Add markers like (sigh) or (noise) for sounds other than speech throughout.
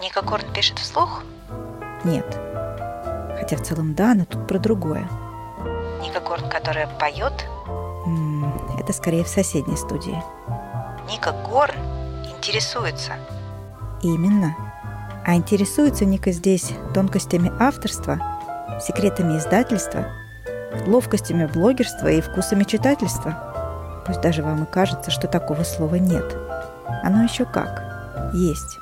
Ника Горн пишет вслух? Нет. Хотя в целом да, но тут про другое. Ника Горн, которая поет? Это скорее в соседней студии. Ника Горн интересуется. Именно. А интересуется Ника здесь тонкостями авторства, секретами издательства, ловкостями блогерства и вкусами читательства. Пусть даже вам и кажется, что такого слова нет. Оно еще как. Есть.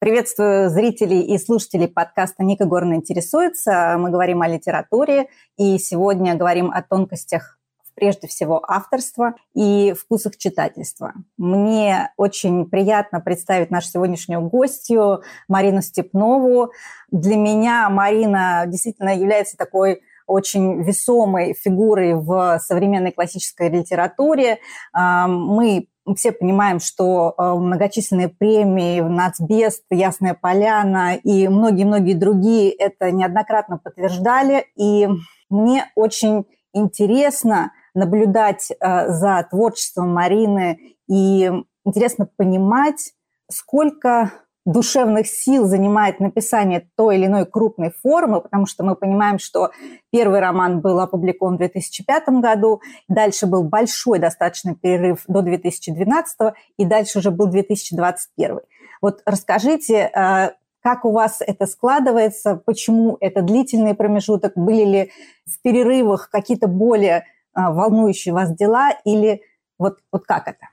Приветствую зрителей и слушателей подкаста «Ника Горна интересуется». Мы говорим о литературе, и сегодня говорим о тонкостях прежде всего авторства и вкусах читательства. Мне очень приятно представить нашу сегодняшнюю гостью Марину Степнову. Для меня Марина действительно является такой очень весомой фигурой в современной классической литературе. Мы все понимаем, что э, многочисленные премии, Нацбест, Ясная Поляна и многие-многие другие это неоднократно подтверждали. И мне очень интересно наблюдать э, за творчеством Марины и интересно понимать, сколько душевных сил занимает написание той или иной крупной формы, потому что мы понимаем, что первый роман был опубликован в 2005 году, дальше был большой достаточно перерыв до 2012, и дальше уже был 2021. Вот расскажите, э, как у вас это складывается, почему это длительный промежуток, были ли в перерывах какие-то более э, волнующие вас дела, или вот, вот как это?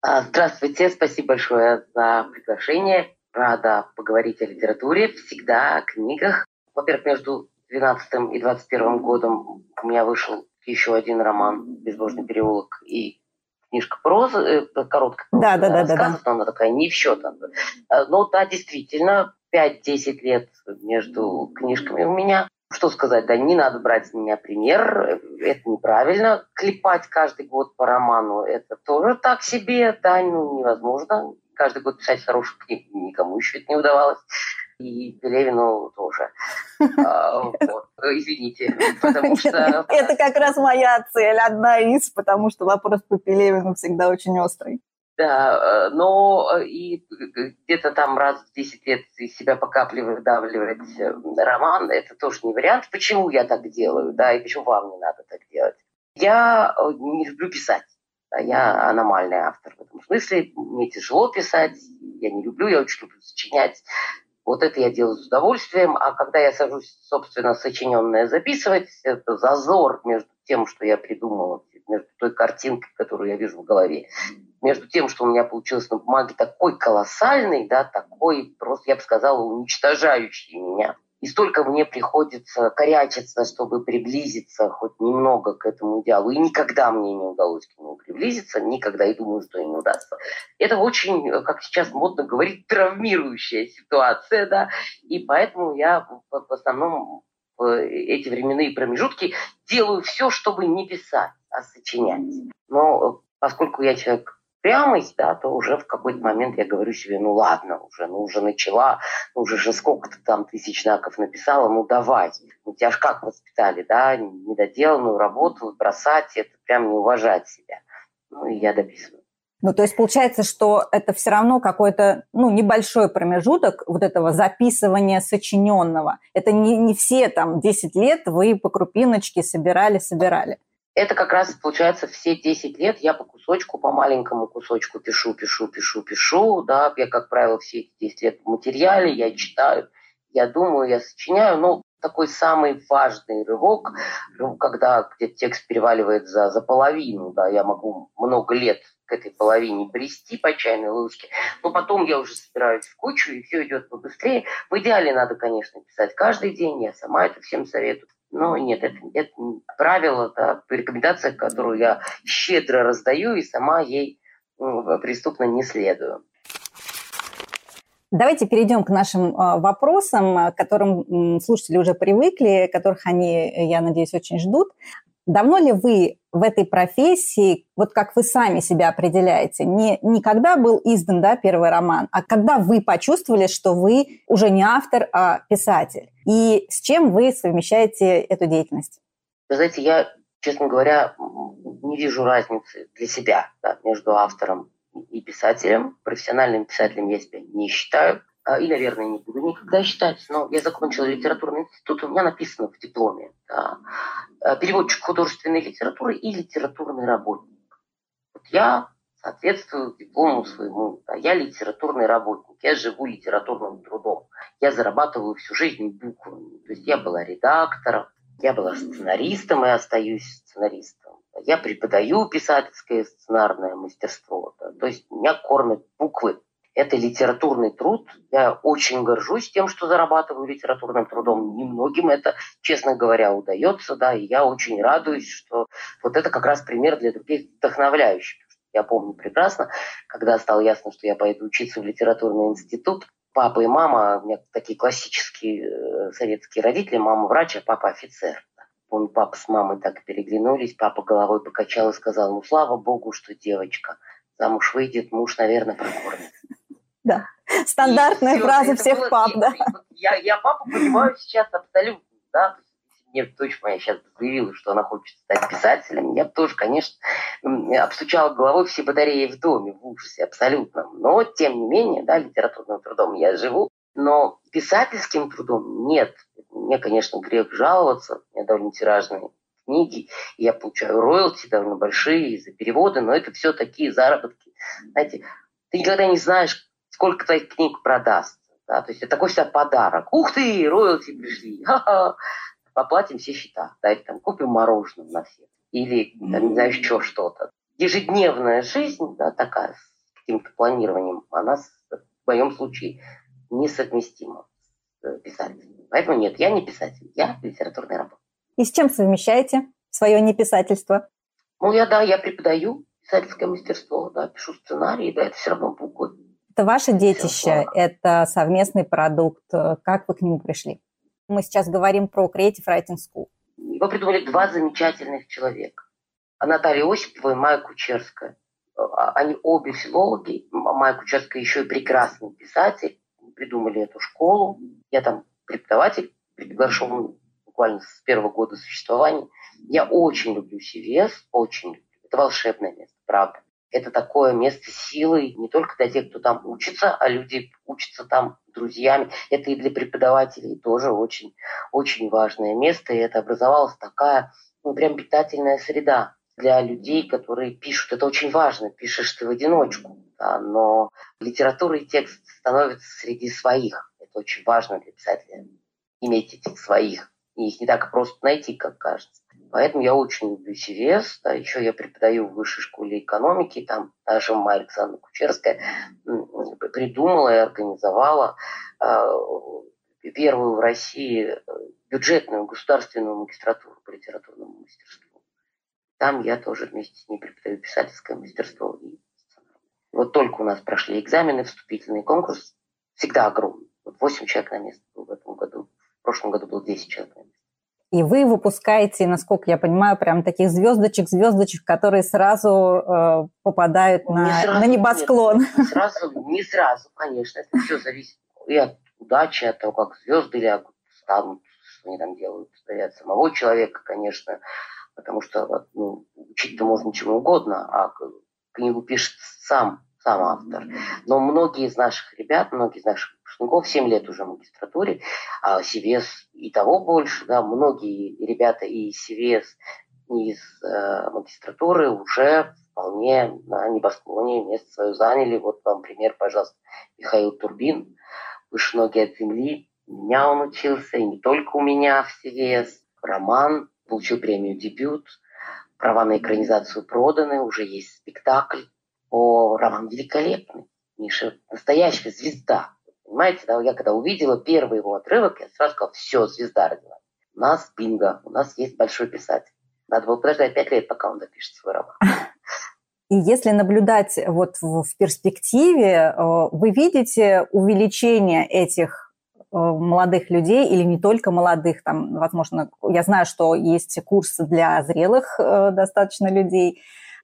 А, здравствуйте, спасибо большое за приглашение рада поговорить о литературе, всегда о книгах. Во-первых, между 12 и 21 годом у меня вышел еще один роман «Безбожный переулок» и книжка прозы, э, короткая да, да, да, рассказов, да, да. она такая не в счет. Но да, действительно, 5-10 лет между книжками у меня. Что сказать, да, не надо брать с меня пример, это неправильно. Клепать каждый год по роману, это тоже так себе, да, ну, невозможно каждый год писать хорошую книгу никому еще это не удавалось. И Пелевину тоже. (laughs) А, Извините, потому (laughs) что... Это как раз моя цель, одна из, потому что вопрос по Пелевину всегда очень острый. Да, но и где-то там раз в 10 лет из себя по капле выдавливать э, роман, это тоже не вариант. Почему я так делаю, да, и почему вам не надо так делать? Я э, не люблю писать. Да, я аномальный автор в этом смысле. Мне тяжело писать, я не люблю, я очень люблю сочинять. Вот это я делаю с удовольствием. А когда я сажусь, собственно, сочиненное записывать, это зазор между тем, что я придумала, между той картинкой, которую я вижу в голове, между тем, что у меня получилось на бумаге, такой колоссальный, да, такой просто, я бы сказала, уничтожающий меня – и столько мне приходится корячиться, чтобы приблизиться хоть немного к этому идеалу. И никогда мне не удалось к нему приблизиться, никогда, и думаю, что и не удастся. Это очень, как сейчас модно говорить, травмирующая ситуация, да, и поэтому я в, основном в эти временные промежутки делаю все, чтобы не писать, а сочинять. Но поскольку я человек упрямость, да, то уже в какой-то момент я говорю себе, ну ладно, уже, ну уже начала, ну уже же сколько ты там тысяч знаков написала, ну давай. Ну тебя ж как воспитали, да, недоделанную работу бросать, это прям не уважать себя. Ну и я дописываю. Ну, то есть получается, что это все равно какой-то, ну, небольшой промежуток вот этого записывания сочиненного. Это не, не все там 10 лет вы по крупиночке собирали, собирали. Это как раз получается все 10 лет я по кусочку, по маленькому кусочку пишу, пишу, пишу, пишу. Да, я, как правило, все эти 10 лет в материале, я читаю, я думаю, я сочиняю. Но такой самый важный рывок, когда где текст переваливает за, за половину, да, я могу много лет к этой половине брести по чайной ложке, но потом я уже собираюсь в кучу, и все идет побыстрее. В идеале надо, конечно, писать каждый день, я сама это всем советую. Но нет, это, это правило, да, рекомендация, которую я щедро раздаю и сама ей ну, преступно не следую. Давайте перейдем к нашим а, вопросам, к которым слушатели уже привыкли, которых они, я надеюсь, очень ждут. Давно ли вы в этой профессии, вот как вы сами себя определяете, не, не когда был издан да, первый роман, а когда вы почувствовали, что вы уже не автор, а писатель? И с чем вы совмещаете эту деятельность? Вы знаете, я, честно говоря, не вижу разницы для себя да, между автором и писателем. Профессиональным писателем я себя не считаю. А, и, наверное, не буду никогда считать, но я закончила литературный институт, у меня написано в дипломе да, а, переводчик художественной литературы и литературный работник. Вот я соответствую диплому своему. Да, я литературный работник, я живу литературным трудом. Я зарабатываю всю жизнь буквами. То есть я была редактором, я была сценаристом и остаюсь сценаристом. Я преподаю писательское сценарное мастерство. Да, то есть меня кормят буквы это литературный труд. Я очень горжусь тем, что зарабатываю литературным трудом. Немногим это, честно говоря, удается, да, и я очень радуюсь, что вот это как раз пример для других вдохновляющих. Я помню прекрасно, когда стало ясно, что я пойду учиться в литературный институт, папа и мама, у меня такие классические э, советские родители, мама врач, а папа офицер. Помню, папа с мамой так переглянулись, папа головой покачал и сказал, ну, слава богу, что девочка замуж выйдет, муж, наверное, прокормит. Да. Стандартная фраза все, всех пап, да. Я, я папу понимаю сейчас абсолютно, да. Мне дочь моя сейчас заявила, что она хочет стать писателем. Я тоже, конечно, обстучала головой все батареи в доме в ужасе абсолютно. Но, тем не менее, да, литературным трудом я живу. Но писательским трудом нет. Мне, конечно, грех жаловаться. У меня довольно тиражные книги. Я получаю роялти довольно большие за переводы, но это все такие заработки. Знаете, ты никогда не знаешь, сколько твоих книг продастся. Да? То есть это такой всегда подарок. Ух ты, роялти пришли. Ха-ха. Поплатим все счета. Да, или там купим мороженое на всех. Или, там, не знаю, еще что-то. Ежедневная жизнь, да, такая, с каким-то планированием, она в моем случае несовместима с э, писателем. Поэтому нет, я не писатель, я литературный работник. И с чем совмещаете свое неписательство? Ну, я, да, я преподаю писательское мастерство, да, пишу сценарии, да, это все равно буквы. Это ваше детище, это совместный продукт. Как вы к нему пришли? Мы сейчас говорим про Creative Writing School. Его придумали два замечательных человека. Наталья Осипова и Майя Кучерская. А, они обе филологи. Майя Кучерская еще и прекрасный писатель. Придумали эту школу. Я там преподаватель, приглашен буквально с первого года существования. Я очень люблю CVS, очень люблю. Это волшебное место, правда. Это такое место силы не только для тех, кто там учится, а люди учатся там друзьями. Это и для преподавателей тоже очень, очень важное место. И это образовалась такая, ну, прям питательная среда для людей, которые пишут. Это очень важно. Пишешь ты в одиночку, да, но литература и текст становятся среди своих. Это очень важно для писателя иметь этих своих. И их не так просто найти, как кажется. Поэтому я очень люблю CVS. Да, еще я преподаю в высшей школе экономики. Там даже Майя Александровна Кучерская придумала и организовала э, первую в России э, бюджетную государственную магистратуру по литературному мастерству. Там я тоже вместе с ней преподаю писательское мастерство и Вот только у нас прошли экзамены, вступительный конкурс. Всегда огромный. Вот 8 человек на место был в этом году. В прошлом году было 10 человек на место. И вы выпускаете, насколько я понимаю, прям таких звездочек, звездочек, которые сразу э, попадают на, не сразу, на небосклон. Нет, не сразу, не сразу, конечно. Это все зависит и от удачи, от того, как звезды лягут, станут, что они там делают, и от самого человека, конечно. Потому что ну, учить-то можно чему угодно, а книгу пишет сам, сам автор. Но многие из наших ребят, многие из наших выпускников, 7 лет уже в магистратуре, а CVS и того больше, да, многие ребята и CVS, из э, магистратуры уже вполне на небосклоне место свое заняли. Вот вам пример, пожалуйста, Михаил Турбин, выше ноги от земли. У меня он учился, и не только у меня в CVS. Роман, получил премию «Дебют», права на экранизацию проданы, уже есть спектакль. О, роман великолепный. Миша настоящая звезда. Понимаете, да, я когда увидела первый его отрывок, я сразу сказала, все, звезда родилась. У нас бинго, у нас есть большой писатель. Надо было подождать пять лет, пока он допишет свой роман. И если наблюдать вот в, в перспективе, э, вы видите увеличение этих э, молодых людей или не только молодых, там, возможно, я знаю, что есть курсы для зрелых э, достаточно людей.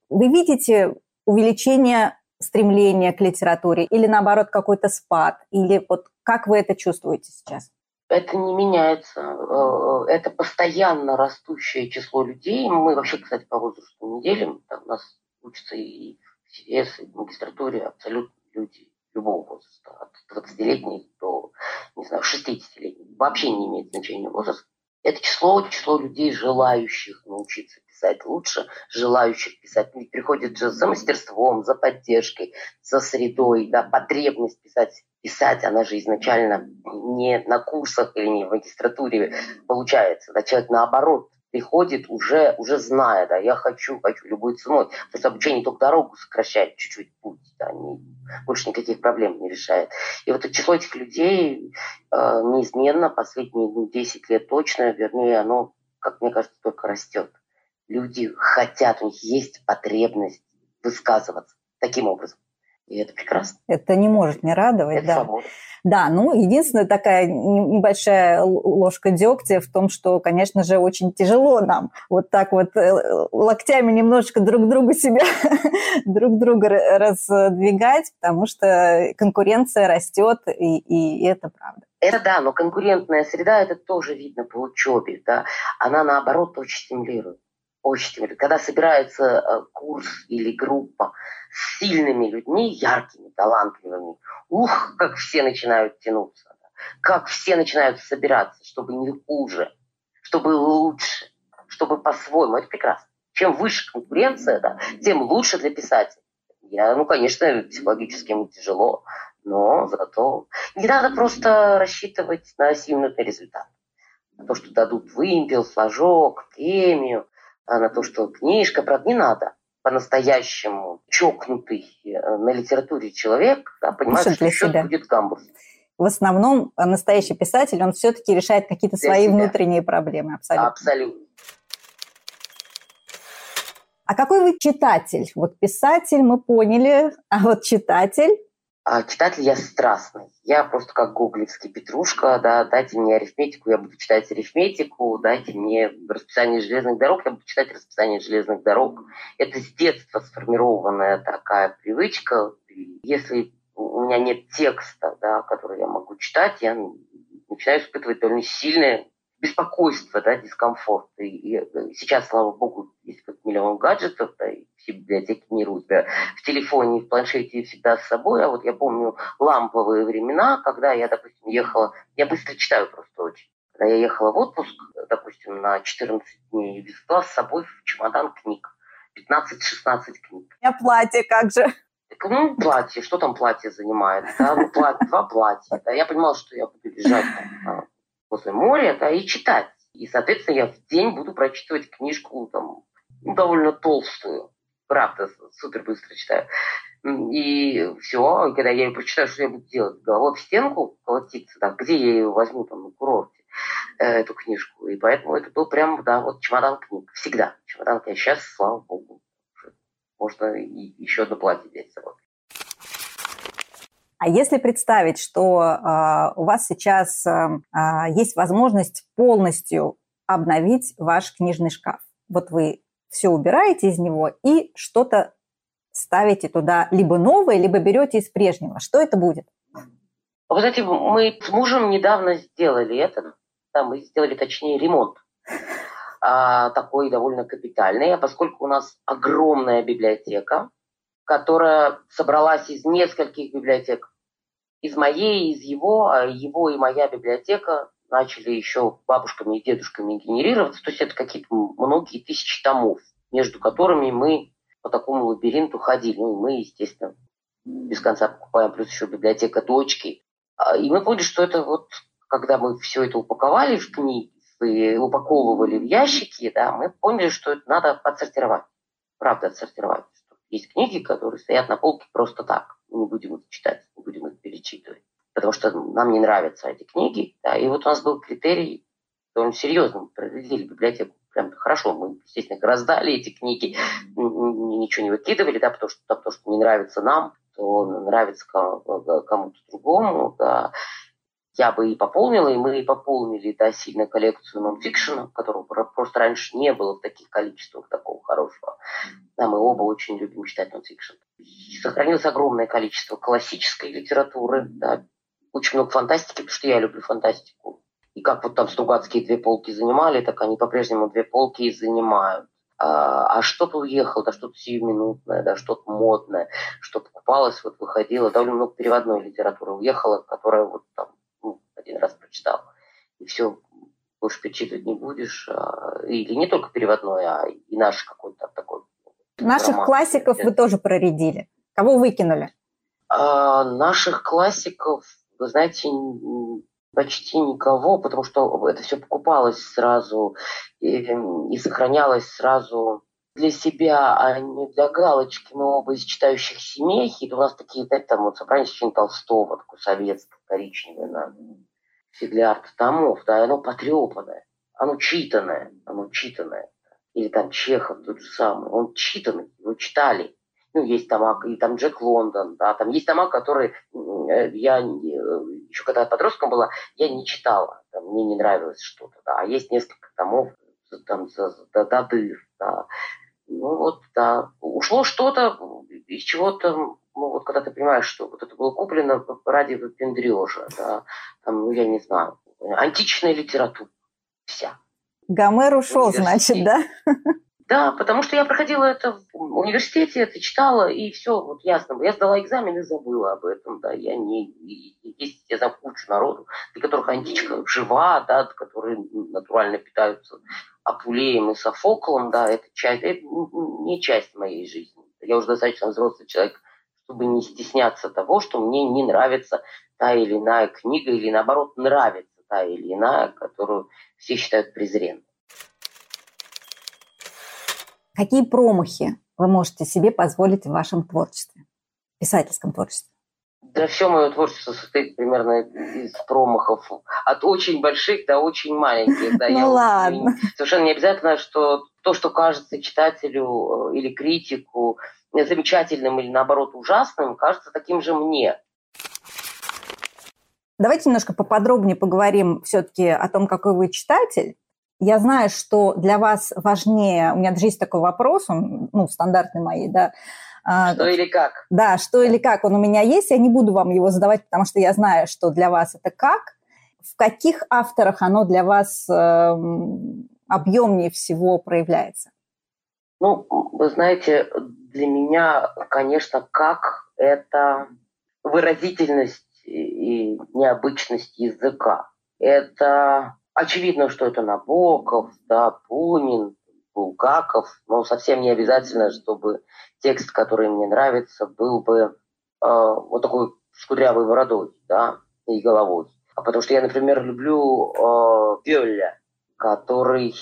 Вы видите увеличение стремление к литературе или наоборот какой-то спад? Или вот как вы это чувствуете сейчас? Это не меняется. Э, это постоянно растущее число людей. Мы вообще, кстати, по возрасту не делим. Там у нас учатся и интересы. В магистратуре абсолютно люди любого возраста, от 20-летних до, не знаю, 60-летних. Вообще не имеет значения возраст. Это число, число людей, желающих научиться писать лучше, желающих писать. Ведь приходит же за мастерством, за поддержкой, за средой, да, потребность писать. Писать, она же изначально не на курсах или не в магистратуре получается. Да, человек наоборот приходит уже, уже зная, да, я хочу, хочу любой ценой. Потому что обучение только дорогу сокращает чуть-чуть путь, да, не, больше никаких проблем не решает. И вот число этих людей э, неизменно последние ну, 10 лет точно, вернее, оно, как мне кажется, только растет. Люди хотят, у них есть потребность высказываться таким образом. И это прекрасно. Это не может не радовать, это да. Свобода. Да, ну, единственная такая небольшая ложка дегтя в том, что, конечно же, очень тяжело нам вот так вот э, локтями немножечко друг друга себя, (laughs) друг друга раздвигать, потому что конкуренция растет, и, и это правда. Это да, но конкурентная среда, это тоже видно по учебе, да, она наоборот очень стимулирует очень. Когда собирается э, курс или группа с сильными людьми, яркими, талантливыми, ух, как все начинают тянуться, как все начинают собираться, чтобы не хуже, чтобы лучше, чтобы по-своему. Это прекрасно. Чем выше конкуренция, да, тем лучше для писателя. Я, ну, конечно, психологически ему тяжело, но зато не надо просто рассчитывать на сиюминутный результат. На то, что дадут вымпел, флажок, премию, на то, что книжка, правда, не надо по-настоящему чокнутый э, на литературе человек, да, понимает, что счет себя. будет гамбург. В основном э, настоящий писатель, он все-таки решает какие-то свои себя. внутренние проблемы. Абсолютно. Абсолютно. А какой вы читатель? Вот писатель мы поняли, а вот читатель? А читатель я страстный. Я просто как гоголевский петрушка, да, дайте мне арифметику, я буду читать арифметику, дайте мне расписание железных дорог, я буду читать расписание железных дорог. Это с детства сформированная такая привычка. Если у меня нет текста, да, который я могу читать, я начинаю испытывать довольно сильное беспокойство, да, дискомфорт. И, и сейчас, слава богу, есть как миллион гаджетов, да, и все библиотеки мира у тебя в телефоне, в планшете всегда с собой. А вот я помню ламповые времена, когда я, допустим, ехала, я быстро читаю просто очень. Когда я ехала в отпуск, допустим, на 14 дней, везла с собой в чемодан книг. 15-16 книг. А платье как же? Ну, платье, что там платье занимает? Да? Ну, платье, два платья. Да? Я понимала, что я буду лежать там, возле моря, да, и читать. И, соответственно, я в день буду прочитывать книжку там, ну, довольно толстую. Правда, супер быстро читаю. И все, когда я ее прочитаю, что я буду делать? Головой в стенку колотиться, да, где я ее возьму там на курорте, э, эту книжку. И поэтому это был прям, да, вот чемодан книг. Всегда чемодан книг. Сейчас, слава богу, можно и еще одно платье взять с собой. А если представить, что э, у вас сейчас э, есть возможность полностью обновить ваш книжный шкаф, вот вы все убираете из него и что-то ставите туда либо новое, либо берете из прежнего, что это будет? Вы знаете, мы с мужем недавно сделали это, да, мы сделали точнее ремонт а, такой довольно капитальный, а поскольку у нас огромная библиотека, которая собралась из нескольких библиотек. Из моей, из его, а его и моя библиотека начали еще бабушками и дедушками генерироваться. То есть это какие-то многие тысячи томов, между которыми мы по такому лабиринту ходили. Ну, мы, естественно, без конца покупаем, плюс еще библиотека дочки. А, и мы поняли, что это вот, когда мы все это упаковали в книги, и упаковывали в ящики, да, мы поняли, что это надо отсортировать. Правда, отсортировать. Есть книги, которые стоят на полке просто так. Не будем их читать, не будем их перечитывать. Потому что нам не нравятся эти книги. Да. И вот у нас был критерий довольно серьезный. Мы проредили библиотеку прям хорошо. Мы, естественно, раздали эти книги, ничего не выкидывали, да, потому что, потому что не нравится нам, то нравится кому-то другому. Да я бы и пополнила, и мы и пополнили да, сильно коллекцию нонфикшена, которого просто раньше не было в таких количествах такого хорошего. Да, мы оба очень любим читать нонфикшн. Сохранилось огромное количество классической литературы, да, очень много фантастики, потому что я люблю фантастику. И как вот там Стругацкие две полки занимали, так они по-прежнему две полки и занимают. а, а что-то уехало, да что-то сиюминутное, да что-то модное, что покупалось, вот выходило, довольно много переводной литературы уехала, которая вот там один раз прочитал, и все, больше перечитывать не будешь, а, или не только переводной, а и наш какой-то такой. Наших роман. классиков вы тоже проредили. Кого выкинули? А, наших классиков, вы знаете, почти никого, потому что это все покупалось сразу и, и сохранялось сразу для себя, а не для галочки. Мы оба из читающих семей, и у нас такие, знаете, там вот собрание Толстого, такое советское, коричневое, на фиглярд томов, да, оно потрепанное, оно читанное, оно читанное. Или там Чехов тот же самый, он читанный, его читали. Ну, есть тома, и там Джек Лондон, да, там есть тома, которые э, я еще когда подростком была, я не читала, там, мне не нравилось что-то, да, а есть несколько томов там до, до дыр, да. Ну вот, да, ушло что-то из чего-то, ну вот когда ты понимаешь, что вот это было куплено ради выпендрежа, да, там, ну я не знаю, античная литература вся. Гомер ушел, значит, да? Да, потому что я проходила это в университете, это читала, и все, вот ясно. Я сдала экзамен и забыла об этом, да. Я не... Есть, я знаю кучу народу, для которых античка жива, да, которые натурально питаются Апулеем и Софоклом, да, это, часть, это не часть моей жизни. Я уже достаточно взрослый человек, чтобы не стесняться того, что мне не нравится та или иная книга, или наоборот нравится та или иная, которую все считают презренной. Какие промахи вы можете себе позволить в вашем творчестве, писательском творчестве? Да все мое творчество состоит примерно из промахов. От очень больших до очень маленьких. Да, (laughs) ну я ладно. Совершенно не обязательно, что то, что кажется читателю э, или критику замечательным или наоборот ужасным, кажется таким же мне. Давайте немножко поподробнее поговорим все-таки о том, какой вы читатель. Я знаю, что для вас важнее, у меня даже есть такой вопрос, он, ну, стандартный мои, да. А, что или как? Да, что или как, он у меня есть, я не буду вам его задавать, потому что я знаю, что для вас это как. В каких авторах оно для вас э, объемнее всего проявляется? Ну, вы знаете, для меня, конечно, как это выразительность и необычность языка. Это Очевидно, что это Набоков, да, Пунин, Булгаков, но совсем не обязательно, чтобы текст, который мне нравится, был бы э, вот такой с кудрявой бородой, да, и головой. А потому что я, например, люблю э, Бёля, который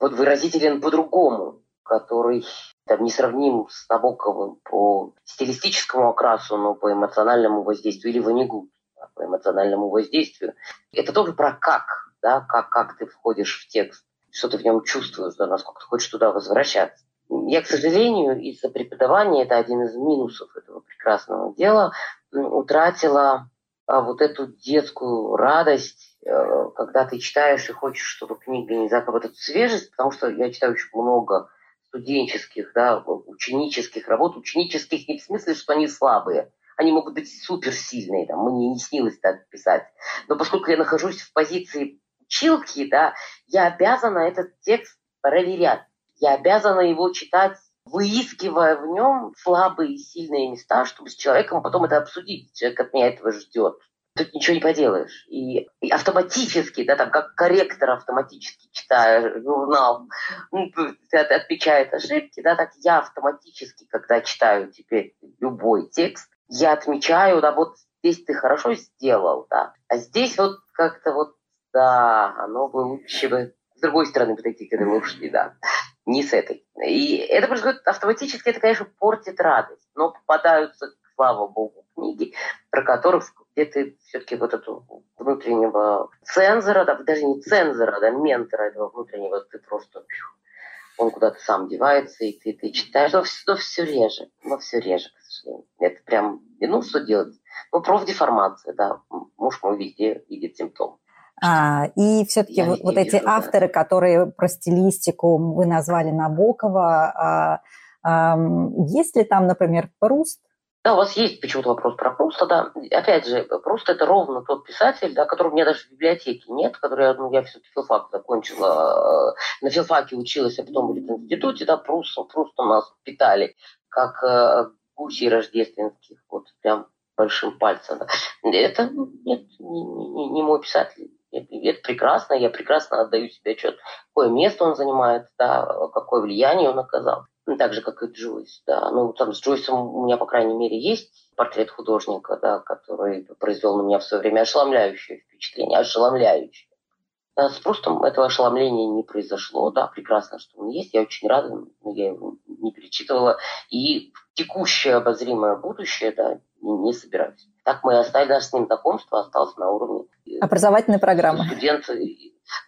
выразителен по-другому, который там, несравним с Набоковым по стилистическому окрасу, но по эмоциональному воздействию, или Ванигут да, по эмоциональному воздействию. Это тоже про как, да, как, как ты входишь в текст, что ты в нем чувствуешь, да, насколько ты хочешь туда возвращаться. Я, к сожалению, из-за преподавания, это один из минусов этого прекрасного дела, утратила а, вот эту детскую радость, э, когда ты читаешь и хочешь, чтобы книга не закрыла эту свежесть, потому что я читаю очень много студенческих, да, ученических работ, ученических не в смысле, что они слабые, они могут быть суперсильные, там, мне не снилось так писать. Но поскольку я нахожусь в позиции училки, да, я обязана этот текст проверять. Я обязана его читать, выискивая в нем слабые и сильные места, чтобы с человеком потом это обсудить. Человек от меня этого ждет. Тут ничего не поделаешь. И, и автоматически, да, там, как корректор автоматически читая журнал, ну, отмечает ошибки, да, так я автоматически, когда читаю теперь любой текст, я отмечаю, да, вот здесь ты хорошо сделал, да, а здесь вот как-то вот да, оно бы лучше бы с другой стороны подойти к этой лошади, да, не с этой. И это происходит автоматически, это, конечно, портит радость, но попадаются, слава богу, книги, про которых где ты все-таки вот эту внутреннего цензора, да, даже не цензора, да, ментора этого внутреннего, ты просто он куда-то сам девается, и ты, ты читаешь, но, но все реже, но все реже, к сожалению. Это прям, ну, что делать? Ну, профдеформация, да, муж мой везде видит симптомы. А, и все-таки вот, вот эти вижу, авторы, да. которые про стилистику вы назвали Набокова, а, а, есть ли там, например, Пруст? Да, у вас есть почему-то вопрос про Пруста, да. Опять же, просто это ровно тот писатель, да, которого у меня даже в библиотеке нет, который, ну, я все-таки филфак закончила, э, на филфаке училась, а потом в институте, да, Пруст, Пруст у нас питали, как э, гусей рождественских, вот прям большим пальцем. Это нет, не, не, не мой писатель. Это прекрасно, я прекрасно отдаю себе отчет, какое место он занимает, да, какое влияние он оказал. Ну, так же, как и Джойс, да. Ну, там с Джойсом у меня, по крайней мере, есть портрет художника, да, который произвел на меня в свое время ошеломляющее впечатление, ошеломляющее. Да, с Прустом этого ошеломления не произошло, да, прекрасно, что он есть, я очень рада, но я его не перечитывала, и текущее обозримое будущее, да, не, собираюсь. Так мы оставили даже с ним знакомство, осталось на уровне... Э, Образовательной программы. Студент,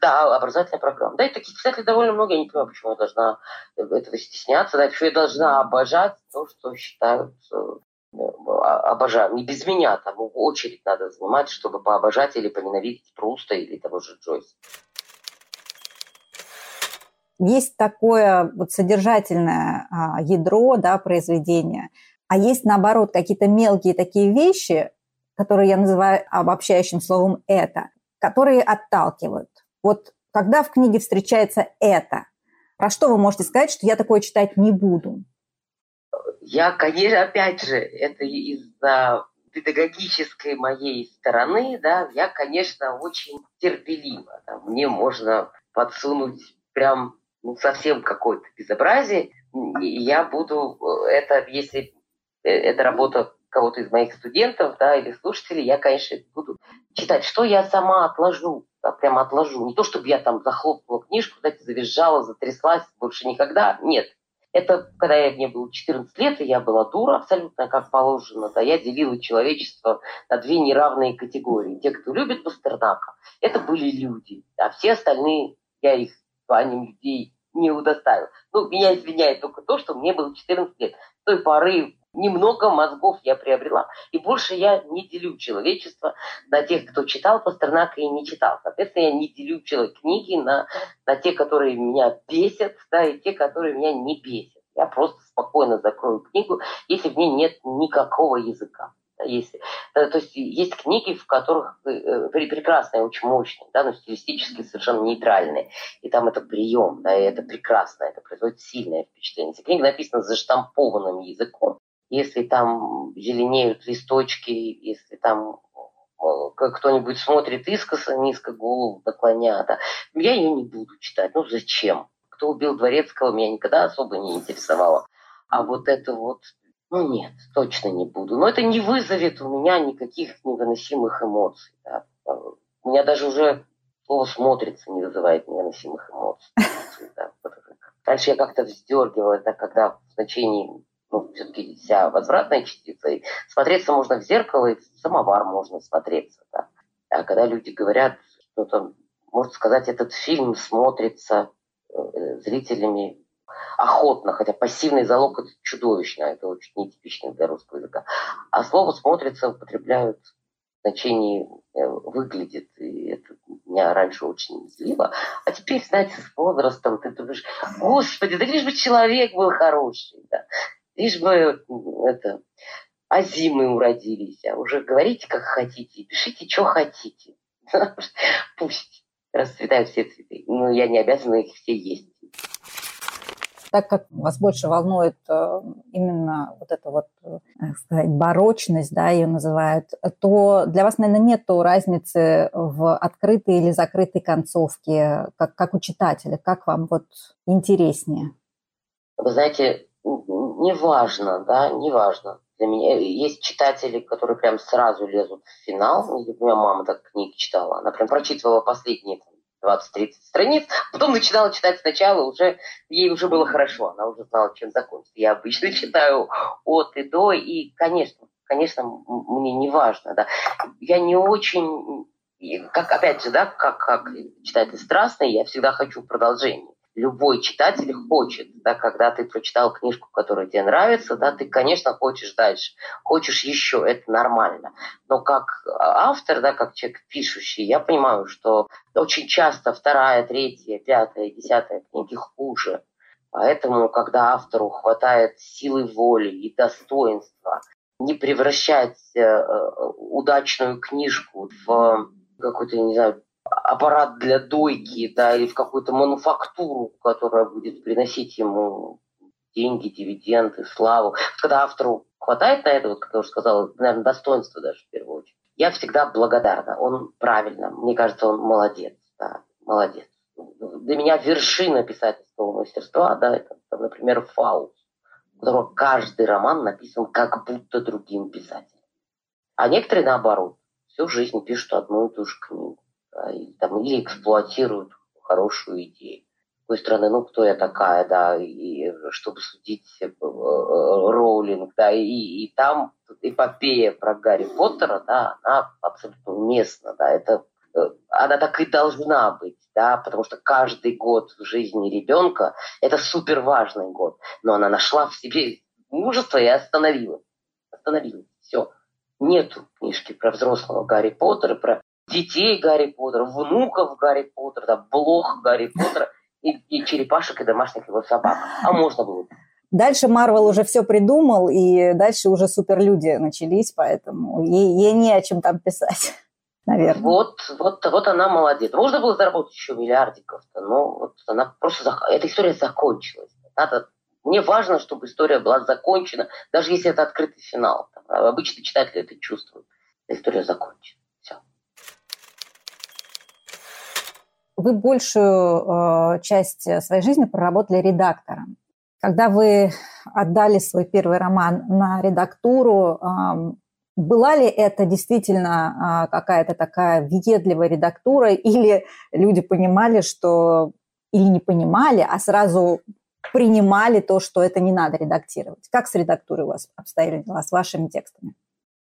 да, образовательная программа. Да, и таких писателей довольно много. Я не понимаю, почему я должна этого стесняться. Да, почему я должна обожать то, что считают э, обожаю. Не без меня, там очередь надо занимать, чтобы пообожать или поненавидеть Пруста или того же Джойса. Есть такое вот содержательное а, ядро да, произведения, а есть, наоборот, какие-то мелкие такие вещи, которые я называю обобщающим словом «это», которые отталкивают. Вот когда в книге встречается это, про что вы можете сказать, что я такое читать не буду? Я, конечно, опять же, это из-за педагогической моей стороны, да, я, конечно, очень терпелива. Да, мне можно подсунуть прям ну, совсем какое-то безобразие, и я буду это, если э, это работа кого-то из моих студентов, да, или слушателей, я, конечно, буду читать, что я сама отложу, да, прямо отложу. Не то, чтобы я там захлопнула книжку, кстати, завизжала, затряслась, больше никогда. Нет. Это когда я, мне было 14 лет, и я была дура абсолютно, как положено, да, я делила человечество на две неравные категории. Те, кто любит Пастернака, это были люди, а все остальные, я их званием людей не удоставил. Ну, меня извиняет только то, что мне было 14 лет. С той поры немного мозгов я приобрела. И больше я не делю человечество на тех, кто читал Пастернака и не читал. Соответственно, я не делю книги на, на те, которые меня бесят, да, и те, которые меня не бесят. Я просто спокойно закрою книгу, если в ней нет никакого языка. Если, то есть есть книги, в которых э, э прекрасные, очень мощные, да, но стилистически совершенно нейтральные. И там это прием, да, и это прекрасно, это производит сильное впечатление. Если книга написана заштампованным языком, если там зеленеют листочки, если там э, кто-нибудь смотрит искоса, низко голову наклоня, да, я ее не буду читать. Ну зачем? Кто убил Дворецкого, меня никогда особо не интересовало. А вот это вот, ну нет, точно не буду. Но это не вызовет у меня никаких невыносимых эмоций. Да. У меня даже уже слово «смотрится» не вызывает невыносимых эмоций. (laughs) Да. Раньше я как-то вздергивала это, когда в значении ну, все-таки вся возвратная частица. И смотреться можно в зеркало, и в самовар можно смотреться. Да. А когда люди говорят, что там, можно сказать, этот фильм смотрится э, зрителями охотно, хотя пассивный залог это чудовищно, это очень нетипично для русского языка. А слово смотрится употребляют в значении э, выглядит, и это меня раньше очень злило. А теперь, знаете, с возрастом ты думаешь, господи, да лишь бы человек был хороший. Да. Лишь бы это, азимы уродились, а уже говорите, как хотите, пишите, что хотите. (laughs) Пусть расцветают все цветы. Но я не обязана их все есть. Так как вас больше волнует э, именно вот эта вот, э, так сказать, барочность, да, ее называют, то для вас, наверное, нет разницы в открытой или закрытой концовке, как, как у читателя. Как вам вот интереснее? Вы знаете, неважно, да, неважно. Для меня есть читатели, которые прям сразу лезут в финал. У меня мама так книги читала. Она прям прочитывала последние 20-30 страниц, (laughs) потом начинала читать сначала, уже ей уже было хорошо, она уже знала, чем закончится. Я обычно (laughs) читаю от и до, и, конечно, конечно, мне не важно, да. Я не очень, как, опять же, да, как, как читатель страстный, я всегда хочу продолжения любой читатель хочет, да, когда ты прочитал книжку, которая тебе нравится, да, ты, конечно, хочешь дальше, хочешь еще, это нормально. Но как автор, да, как человек пишущий, я понимаю, что очень часто вторая, третья, пятая, десятая книги хуже. Поэтому, когда автору хватает силы воли и достоинства не превращать э, удачную книжку в какой-то, не знаю, аппарат для дойки, да, или в какую-то мануфактуру, которая будет приносить ему деньги, дивиденды, славу. Когда автору хватает на это, вот, как я уже сказала, наверное, достоинство даже в первую очередь, я всегда благодарна. Он правильно, мне кажется, он молодец, да, молодец. Для меня вершина писательского мастерства, да, это, например, Фауст, у которого каждый роман написан как будто другим писателем. А некоторые, наоборот, всю жизнь пишут одну и ту же книгу. И, там, или эксплуатируют хорошую идею. С другой стороны, ну, кто я такая, да, и, чтобы судить э, Роулинг, да, и, и там эпопея про Гарри Поттера, да, она абсолютно уместна, да, это э, она так и должна быть, да, потому что каждый год в жизни ребенка – это супер важный год, но она нашла в себе мужество и остановилась, остановилась, все. Нету книжки про взрослого Гарри Поттера, про детей Гарри Поттера, внуков Гарри Поттера, да, блох Гарри Поттера и, и черепашек и домашних его собак. А можно было Дальше Марвел уже все придумал, и дальше уже суперлюди начались, поэтому ей, ей не о чем там писать, (laughs) наверное. Вот, вот, вот она молодец. Можно было заработать еще миллиардиков-то, но вот она просто... Эта история закончилась. Надо... Мне важно, чтобы история была закончена, даже если это открытый финал. Обычно читатели это чувствуют. История закончена. Все. Вы большую э, часть своей жизни проработали редактором. Когда вы отдали свой первый роман на редактуру, была ли это действительно а, какая-то такая въедливая редактура, или люди понимали, что или не понимали, а сразу принимали то, что это не надо редактировать? Как с редактурой у вас обстояли дела, с вашими текстами?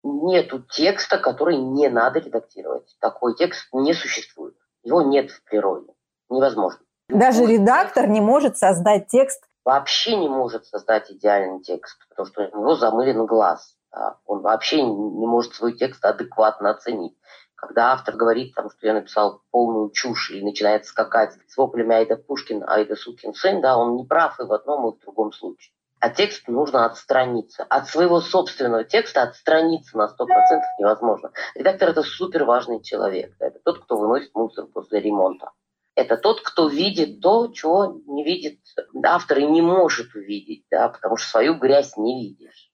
Нету текста, который не надо редактировать. Такой текст не существует. Его нет в природе. Невозможно. Даже редактор не может создать текст, вообще не может создать идеальный текст, потому что у него замылен глаз. Да? Он вообще не может свой текст адекватно оценить. Когда автор говорит, там, что я написал полную чушь и начинает скакать с воплями Айда Пушкин, Айда сукин сын, да, он не прав и в одном, и в другом случае. А текст нужно отстраниться. От своего собственного текста отстраниться на 100% невозможно. Редактор – это супер важный человек. Это тот, кто выносит мусор после ремонта. Это тот, кто видит то, чего не видит автор и не может увидеть, да, потому что свою грязь не видишь.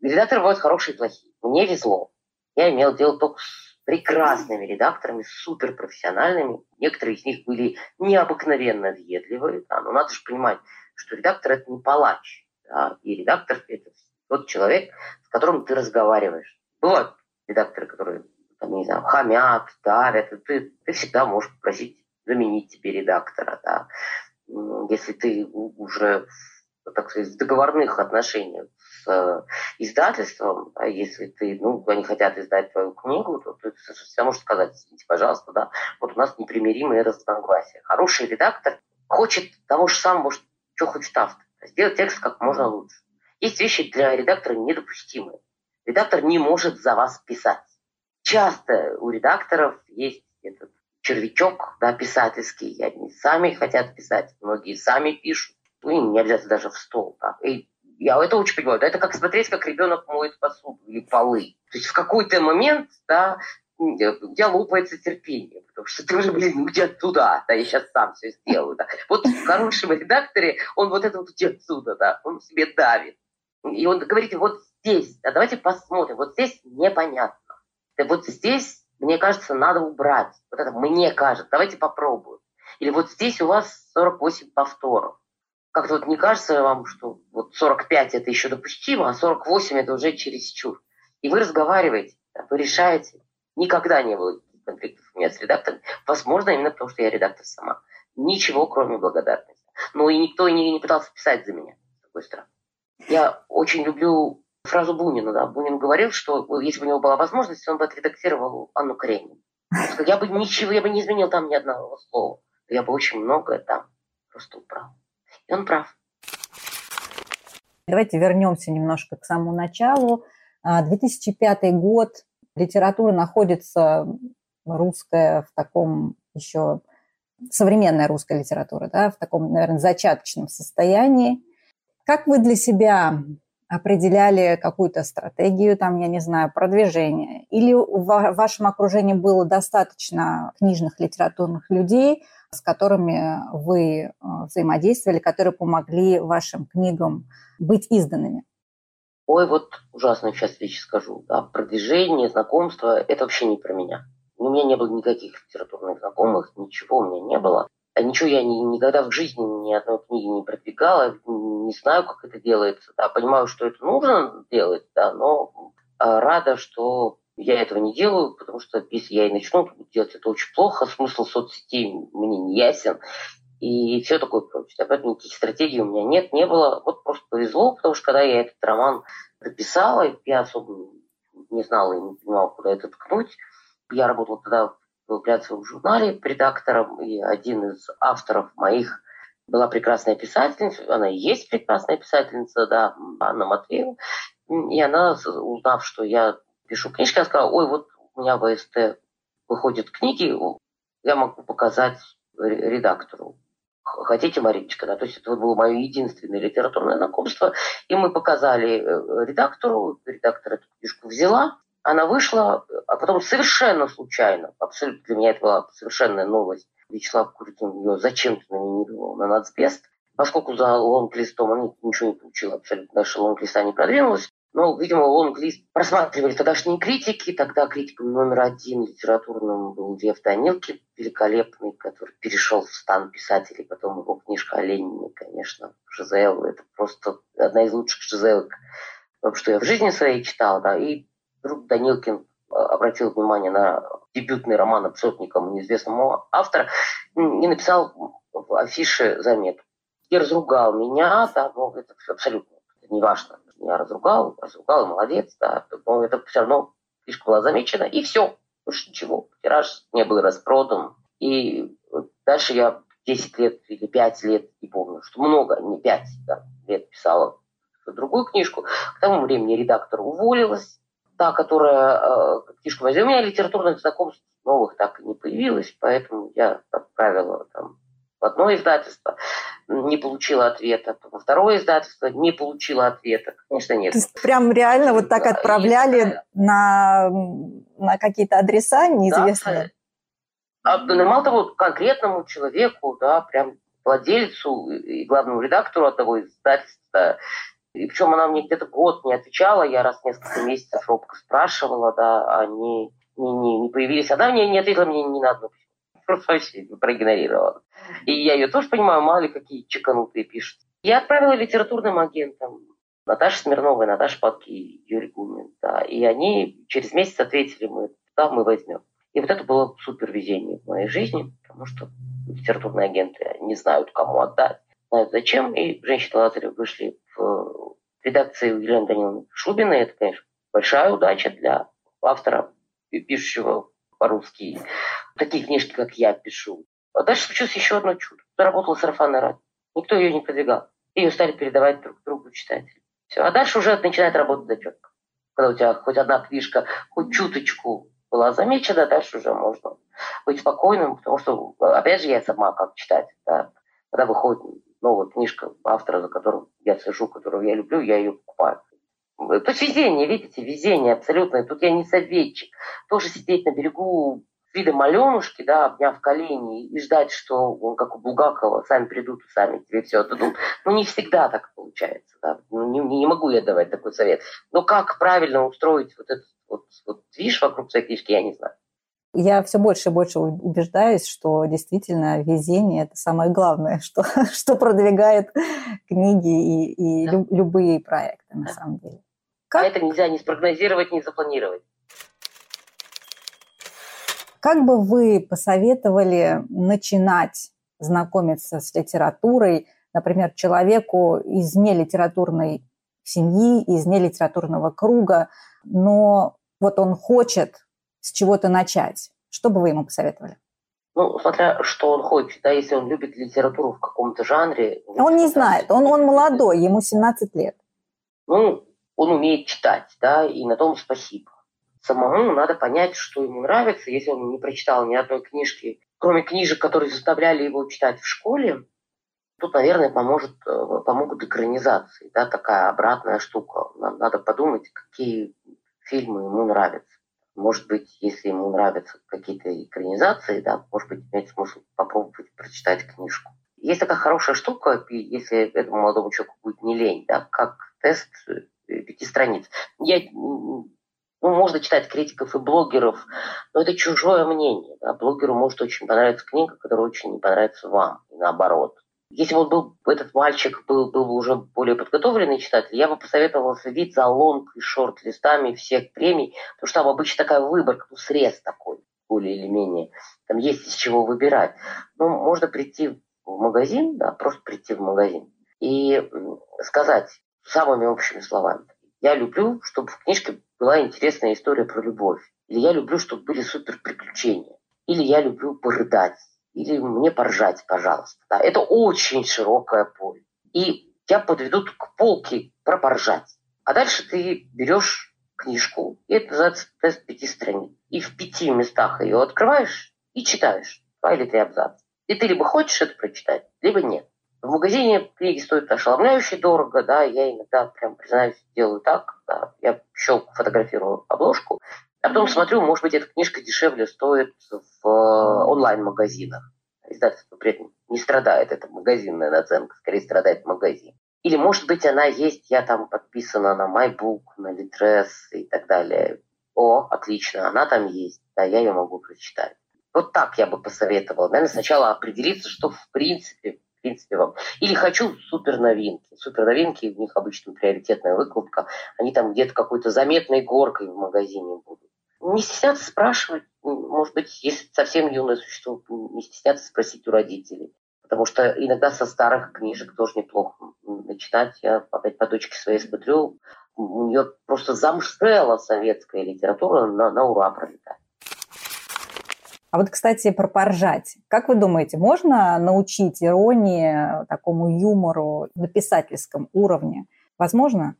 Редакторы бывают хорошие и плохие. Мне везло. Я имел дело только с прекрасными редакторами, суперпрофессиональными. Некоторые из них были необыкновенно въедливые. Да, но надо же понимать, что редактор – это не палач. Да, и редактор – это тот человек, с которым ты разговариваешь. Бывают редакторы, которые там, не знаю, хамят, давят, и ты, ты всегда можешь попросить заменить тебе редактора, да. Если ты уже, так сказать, в договорных отношениях с э, издательством, а если ты, ну, они хотят издать твою книгу, то ты всегда можешь сказать, извините, пожалуйста, да, вот у нас непримиримые разногласия. Хороший редактор хочет того же самого, что хочет автор. Сделать текст как можно лучше. Есть вещи для редактора недопустимые. Редактор не может за вас писать. Часто у редакторов есть этот червячок да, писательский. Они сами хотят писать, многие сами пишут. Ну, им не обязательно даже в стол. Да. И я это очень понимаю. Да, это как смотреть, как ребенок моет посуду или полы. То есть в какой-то момент да, у тебя лопается терпение, потому что ты уже, блин, где туда, да, я сейчас сам все сделаю, да. Вот в хорошем редакторе он вот это вот где отсюда, да, он себе давит. И он говорит, вот здесь, да, давайте посмотрим, вот здесь непонятно. Да, вот здесь мне кажется, надо убрать. Вот это мне кажется, давайте попробуем. Или вот здесь у вас 48 повторов. Как-то вот не кажется вам, что вот 45 это еще допустимо, а 48 это уже чересчур. И вы разговариваете, вы решаете. Никогда не было конфликтов у меня с редактором. Возможно, именно потому, что я редактор сама. Ничего, кроме благодарности. Но и никто не, не пытался писать за меня, с другой стороны. Я очень люблю фразу Бунина, да. Бунин говорил, что если бы у него была возможность, он бы отредактировал Анну Каренину. Я бы ничего, я бы не изменил там ни одного слова. Я бы очень многое там просто убрал. И он прав. Давайте вернемся немножко к самому началу. 2005 а, год. Литература находится русская в таком еще современная русская литература, да, в таком, наверное, зачаточном состоянии. Как вы для себя определяли какую-то стратегию, там, я не знаю, продвижения? Или в вашем окружении было достаточно книжных литературных людей, с которыми вы э, взаимодействовали, которые помогли вашим книгам быть изданными? Ой, вот ужасно сейчас вещи скажу. Да, продвижение, знакомство – это вообще не про меня. У меня не было никаких литературных знакомых, ничего у меня не было. А ничего я ни, никогда в жизни ни одной книги не продвигала, не знаю, как это делается. Да, понимаю, что это нужно делать, да, но а, рада, что я этого не делаю, потому что если я и начну, делать это очень плохо, смысл соцсетей мне не ясен, и все такое прочее. Поэтому никаких стратегий у меня нет, не было. Вот просто повезло, потому что когда я этот роман написала, я особо не знала и не понимала, куда это ткнуть. Я работала тогда в глянцевом журнале редактором, и один из авторов моих была прекрасная писательница, она и есть прекрасная писательница, да, Анна Матвеева. И она, узнав, что я пишу книжки, она сказала, ой, вот у меня в АСТ выходят книги, я могу показать редактору. Хотите, Мариночка, да? То есть это было мое единственное литературное знакомство. И мы показали э, редактору, редактор эту книжку взяла, она вышла, а потом совершенно случайно, абсолютно для меня это была совершенная новость, Вячеслав Курикин ее зачем-то номинировал на нацбест, поскольку за лонг-листом она ничего не получила абсолютно, дальше лонг-листа не продвинулась, но, видимо, лонг-лист просматривали тогдашние критики. Тогда критиком номер один литературным был Лев Данилкин, великолепный, который перешел в стан писателей. Потом его книжка о Ленине, конечно, Жизел. Это просто одна из лучших Жизелок, что я в жизни своей читал. Да. И вдруг Данилкин а, обратил внимание на дебютный роман абсолютно никому неизвестного автора и написал в афише заметку. И разругал меня, да, ну, это абсолютно неважно меня разругал, разругал, молодец, да, но это все равно книжка была замечена, и все, больше ничего. Тираж не был распродан. И дальше я 10 лет или 5 лет, не помню, что много, не 5 да, лет писала другую книжку. К тому времени редактор уволилась, та, которая э, книжку возила. У меня литературных знакомств новых так и не появилось, поэтому я отправила там в одно издательство не получила ответа, второе издательство не получила ответа. Конечно, нет. То есть прям реально вот так отправляли и, на, на какие-то адреса неизвестные? Да, а, ну, мало того, конкретному человеку, да, прям владельцу и главному редактору одного издательства. И причем она мне где-то год не отвечала, я раз в несколько месяцев робко спрашивала, да, они не, не, не появились. Она мне не ответила мне ни на одно письмо просто вообще проигнорировала. И я ее тоже понимаю, мало ли какие чеканутые пишут. Я отправила литературным агентам Наташа Смирнова, Наташа Патки и Юрий Гумин. Да, и они через месяц ответили, мы, да, мы возьмем. И вот это было супер везение в моей жизни, потому что литературные агенты не знают, кому отдать, знают зачем. И женщины Лазарев вышли в редакции Елены Даниловны Шубиной. Это, конечно, большая удача для автора, пишущего по-русски такие книжки, как я пишу. А дальше случилось еще одно чудо. Заработала сарафанная радио. Никто ее не продвигал. Ее стали передавать друг другу читатели. Все. А дальше уже начинает работать зачетка. Когда у тебя хоть одна книжка, хоть чуточку была замечена, дальше уже можно быть спокойным, потому что, опять же, я сама как читатель, да, когда выходит новая книжка автора, за которым я слежу, которую я люблю, я ее покупаю. Есть везение, видите, везение абсолютно. Тут я не советчик. Тоже сидеть на берегу видом Аленушки, да, обняв колени и ждать, что он, как у Булгакова, сами придут и сами тебе все отдадут. Ну, не всегда так получается, да. Ну, не, не могу я давать такой совет. Но как правильно устроить вот этот вот, вот движ вокруг своей книжки, я не знаю. Я все больше и больше убеждаюсь, что действительно везение – это самое главное, (laughs) что, что продвигает книги и, и да. любые проекты, на самом деле. Как... А это нельзя ни спрогнозировать, ни запланировать. Как бы вы посоветовали начинать знакомиться с литературой, например, человеку из нелитературной семьи, из нелитературного круга, но вот он хочет с чего-то начать? Что бы вы ему посоветовали? Ну, смотря что он хочет, да, если он любит литературу в каком-то жанре. Он не знает, он, он молодой, ему 17 лет. Ну, он умеет читать, да, и на том спасибо. Самому надо понять, что ему нравится, если он не прочитал ни одной книжки, кроме книжек, которые заставляли его читать в школе, Тут, наверное, поможет, э, помогут экранизации, да, такая обратная штука. Надо подумать, какие фильмы ему нравятся. Может быть, если ему нравятся какие-то экранизации, да, может быть, имеет смысл попробовать прочитать книжку. Есть такая хорошая штука, если этому молодому человеку будет не лень, да, как тест э, пяти страниц. Я, ну, можно читать критиков и блогеров, но это чужое мнение. Да. Блогеру может очень понравиться книга, которая очень не понравится вам, и наоборот. Если бы был, этот мальчик был, был бы уже более подготовленный читатель, я бы посоветовал следить за лонг и шорт-листами всех премий, потому что там обычно такая выборка, ну, срез такой, более или менее. Там есть из чего выбирать. Ну, можно прийти в магазин, да, просто прийти в магазин и сказать самыми общими словами. Я люблю, чтобы в книжке была интересная история про любовь. Или я люблю, чтобы были супер приключения. Или я люблю порыдать или мне поржать, пожалуйста. Да, это очень широкое поле. И тебя подведут к полке про поржать. А дальше ты берешь книжку, и это называется тест пяти страниц. И в пяти местах ее открываешь и читаешь. Два или три абзаца. И ты либо хочешь это прочитать, либо нет. В магазине книги стоят ошеломляюще дорого, да, я иногда, прям признаюсь, делаю так, да, я еще фотографирую обложку, а потом смотрю, может быть, эта книжка дешевле стоит в э, онлайн-магазинах. Издательство при этом не страдает, это магазинная наценка, скорее страдает магазин. Или, может быть, она есть, я там подписана на MyBook, на Litres и так далее. О, отлично, она там есть, да, я ее могу прочитать. Вот так я бы посоветовала. Наверное, сначала определиться, что в принципе, в принципе вам. Или хочу супер новинки. Супер новинки, у них обычно приоритетная выкладка. Они там где-то какой-то заметной горкой в магазине будут не стесняться спрашивать, может быть, если совсем юное существо, не стесняться спросить у родителей. Потому что иногда со старых книжек тоже неплохо начинать. Я опять по дочке своей смотрю, у нее просто замшела советская литература на, на ура пролетает. А вот, кстати, про поржать. Как вы думаете, можно научить иронии, такому юмору на писательском уровне? Возможно?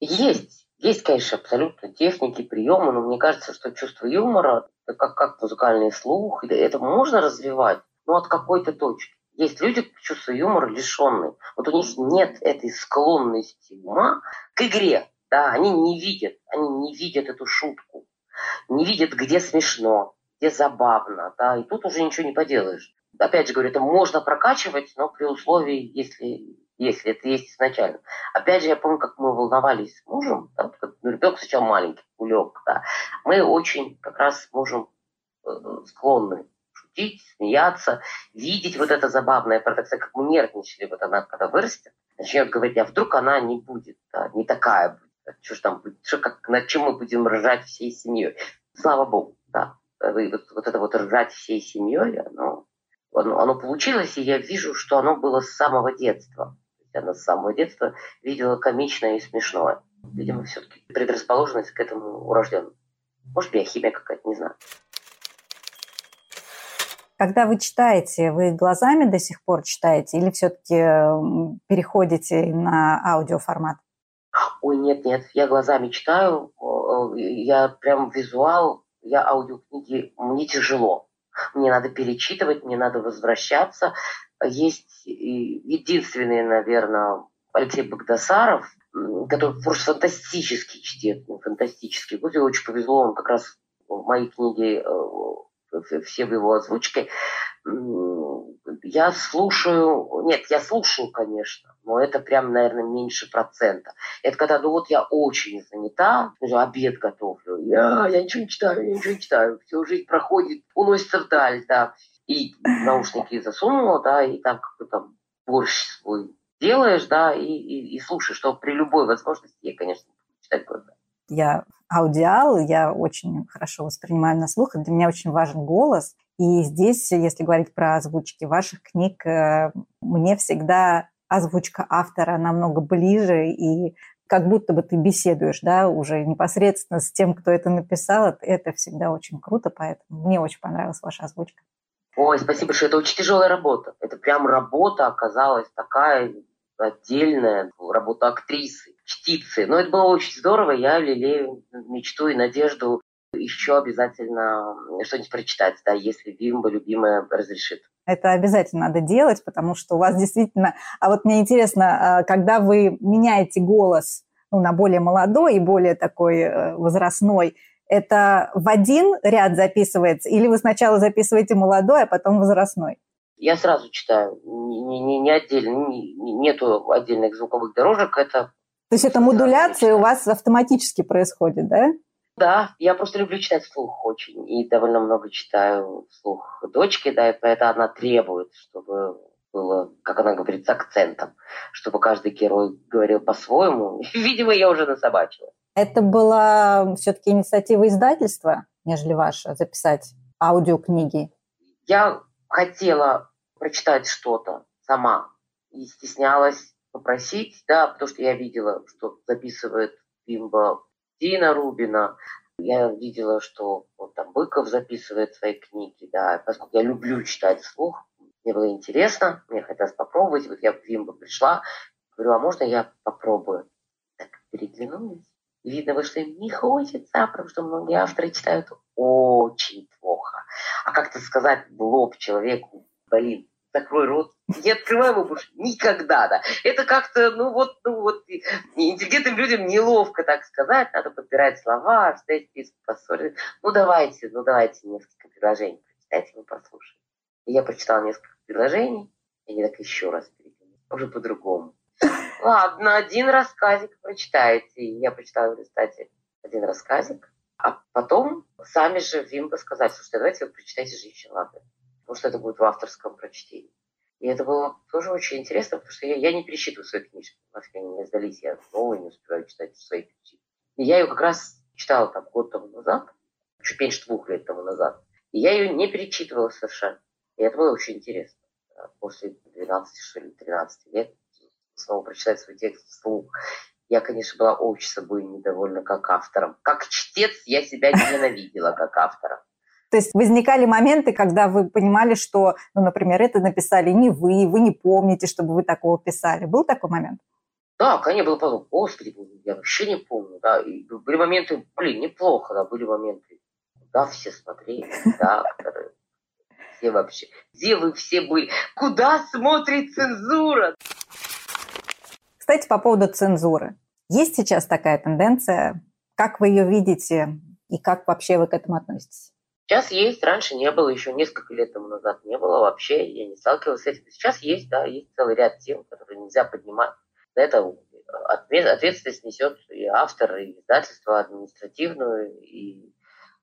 Есть. Есть, конечно, абсолютно техники, приемы, но мне кажется, что чувство юмора, как, как музыкальный слух, это можно развивать, но от какой-то точки. Есть люди, чувство юмора лишенные. Вот у них нет этой склонности ума к игре. Да, они не видят, они не видят эту шутку, не видят, где смешно, где забавно, да, и тут уже ничего не поделаешь. Опять же говорю, это можно прокачивать, но при условии, если если это есть изначально. Опять же, я помню, как мы волновались с мужем, да, ну, ребенок сначала маленький, кулек, да, мы очень как раз можем э, склонны шутить, смеяться, видеть вот это забавное, парадоксально, как мы нервничали, вот она когда вырастет, начнет говорить, а вдруг она не будет, да, не такая будет, что ж там будет, что, как, над чем мы будем ржать всей семьей. Слава Богу, да, вот, вот это вот ржать всей семьей, оно, оно, оно получилось, и я вижу, что оно было с самого детства. Она с самого детства видела комичное и смешное. Видимо, все-таки предрасположенность к этому урожденная. Может, биохимия какая-то, не знаю. Когда вы читаете, вы глазами до сих пор читаете или все-таки переходите на аудиоформат? Ой, нет, нет, я глазами читаю, я прям визуал, я аудиокниги, мне тяжело. Мне надо перечитывать, мне надо возвращаться. Есть единственный, наверное, Алексей Богдасаров, который просто фантастический чтец, ну, фантастический. Вот очень повезло, он как раз в моей книге э, все в его озвучке. Я слушаю, нет, я слушаю, конечно, но это прям, наверное, меньше процента. Это когда, ну вот я очень занята, уже обед готовлю, я, я ничего не читаю, я ничего не читаю, все, жизнь проходит, уносится вдаль, да и наушники (laughs) засунула, да, и там как-то там борщ свой делаешь, да, и, и, и слушаешь, что при любой возможности я, конечно, читать глаза. Я аудиал, я очень хорошо воспринимаю на слух, и для меня очень важен голос. И здесь, если говорить про озвучки ваших книг, э, мне всегда озвучка автора намного ближе, и как будто бы ты беседуешь, да, уже непосредственно с тем, кто это написал. Это всегда очень круто, поэтому мне очень понравилась ваша озвучка. Ой, спасибо большое. Это очень тяжелая работа. Это прям работа оказалась такая отдельная, работа актрисы, чтицы. Но это было очень здорово. Я лелею мечту и надежду еще обязательно что-нибудь прочитать, да, если Вимба любимая разрешит. Это обязательно надо делать, потому что у вас действительно... А вот мне интересно, а, когда вы меняете голос ну, на более молодой и более такой э, возрастной, это в один ряд записывается, или вы сначала записываете молодой, а потом возрастной? Я сразу читаю, не, не, не отдельно, не, нету отдельных звуковых дорожек, это... То есть это модуляция у вас автоматически происходит, да? Да, я просто люблю читать вслух очень, и довольно много читаю вслух дочки, да, и поэтому она требует, чтобы было, как она говорит, с акцентом, чтобы каждый герой говорил по-своему. (laughs) Видимо, я уже насобачила. Это была все-таки инициатива издательства, нежели ваша, записать аудиокниги? Я хотела прочитать что-то сама и стеснялась попросить, да, потому что я видела, что записывает Бимба Дина Рубина. Я видела, что вот там Быков записывает свои книги, да, поскольку я люблю читать вслух, мне было интересно, мне хотелось попробовать. Вот я в Вимбо пришла, говорю, а можно я попробую? Так переглянулись. Видно, что им не хочется, потому что многие авторы читают очень плохо. А как-то сказать в лоб человеку, блин, закрой рот, не открывай его больше никогда, да. Это как-то, ну вот, ну вот, интеллигентным людям неловко так сказать, надо подбирать слова, вставить список, поссорить. Ну давайте, ну давайте несколько предложений прочитайте, мы послушаем. И я прочитала несколько предложений, и они так еще раз переглянулись, уже по-другому. Ладно, один рассказик прочитаете. Я прочитала в результате один рассказик. А потом сами же Вимба сказать, слушайте, давайте вы прочитайте «Женщин ладно, потому что это будет в авторском прочтении. И это было тоже очень интересно, потому что я, я не пересчитываю свои книжки. У нас они не сдались, я новые не успеваю читать свои книжки. И я ее как раз читала там год тому назад, чуть меньше двух лет тому назад. И я ее не перечитывала совершенно. И это было очень интересно. После 12, что ли, 13 лет снова прочитать свой текст вслух. Я, конечно, была очень собой недовольна как автором. Как чтец я себя (laughs) ненавидела как автора. То есть возникали моменты, когда вы понимали, что, ну, например, это написали не вы, вы не помните, чтобы вы такого писали. Был такой момент? Да, конечно, было потом, господи, я вообще не помню, да, и были моменты, блин, неплохо, да, были моменты, да, все смотрели, да, все вообще, где вы все были, куда смотрит цензура? Кстати, по поводу цензуры. Есть сейчас такая тенденция? Как вы ее видите и как вообще вы к этому относитесь? Сейчас есть, раньше не было, еще несколько лет тому назад не было вообще, я не сталкивалась с этим. Сейчас есть, да, есть целый ряд тем, которые нельзя поднимать. За это ответственность несет и автор, и издательство административную, и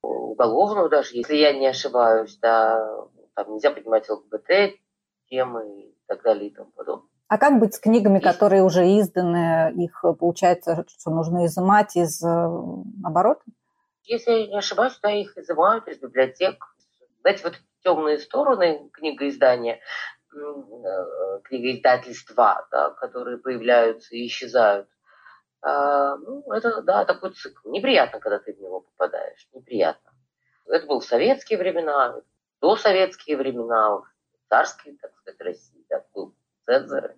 уголовную даже, если я не ошибаюсь, да, там нельзя поднимать ЛГБТ темы и так далее и тому подобное. А как быть с книгами, которые уже изданы, их, получается, что нужно изымать из э, оборота? Если я не ошибаюсь, да, их изымают из библиотек. Знаете, вот темные стороны книгоиздания, э, книгоиздательства, да, которые появляются и исчезают, а, ну, это, да, такой цикл. Неприятно, когда ты в него попадаешь, неприятно. Это было в советские времена, до советские времена, в царские, так сказать, России, да, был цензоры.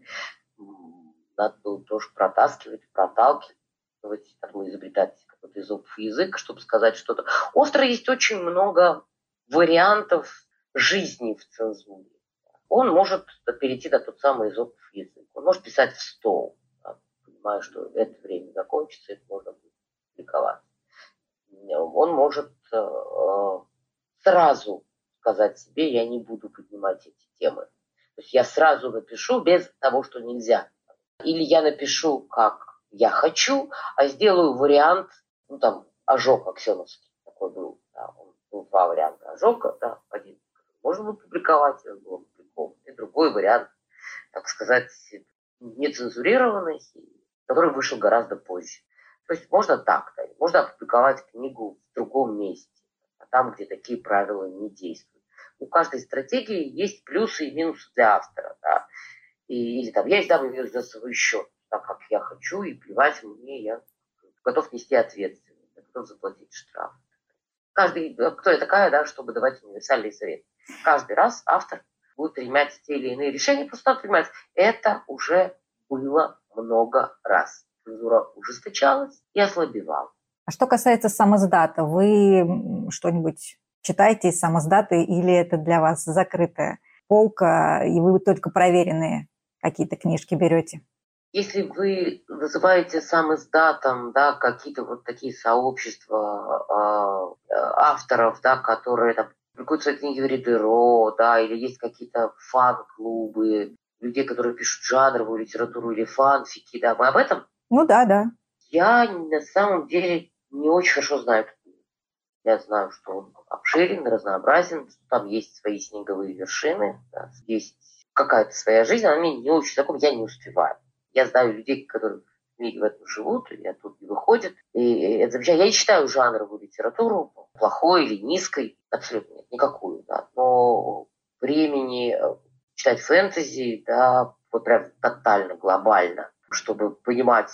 Надо было тоже протаскивать, проталкивать, там, изобретать какой-то изопов язык, чтобы сказать что-то. Остро есть очень много вариантов жизни в цензуре. Он может перейти на тот самый изопов язык. Он может писать в стол, да, понимая, что это время закончится, это можно будет публиковать. Он может э, сразу сказать себе, я не буду поднимать эти темы. То есть я сразу напишу без того, что нельзя. Или я напишу, как я хочу, а сделаю вариант, ну там, ожог аксеновский такой был. Да, он, был два варианта ожога, да, один можно было публиковать, был опубликован, и другой вариант, так сказать, нецензурированный, который вышел гораздо позже. То есть можно так, да, можно опубликовать книгу в другом месте, а там, где такие правила не действуют у каждой стратегии есть плюсы и минусы для автора. Да? И, или там, я издам ее за свой счет, так как я хочу, и плевать мне, я готов нести ответственность, готов заплатить штраф. Каждый, кто я такая, да, чтобы давать универсальный совет. Каждый раз автор будет принимать те или иные решения, просто надо понимать, это уже было много раз. Цензура ужесточалась и ослабевала. А что касается самоздата, вы что-нибудь читаете из самоздаты или это для вас закрытая полка, и вы только проверенные какие-то книжки берете? Если вы называете сам издатом, да, какие-то вот такие сообщества э, авторов, да, которые там публикуют свои книги в Риберо, да, или есть какие-то фан-клубы, людей, которые пишут жанровую литературу или фанфики, да, мы об этом? Ну да, да. Я на самом деле не очень хорошо знаю Я знаю, что он обширен, разнообразен, там есть свои снеговые вершины, да, есть какая-то своя жизнь, она мне не очень знакома, я не успеваю. Я знаю людей, которые в мире в этом живут, и оттуда не выходят. И это замечательно. Я не читаю жанровую литературу, плохой или низкой, абсолютно нет, никакую, да. Но времени э, читать фэнтези, да, вот прям тотально, глобально, чтобы понимать,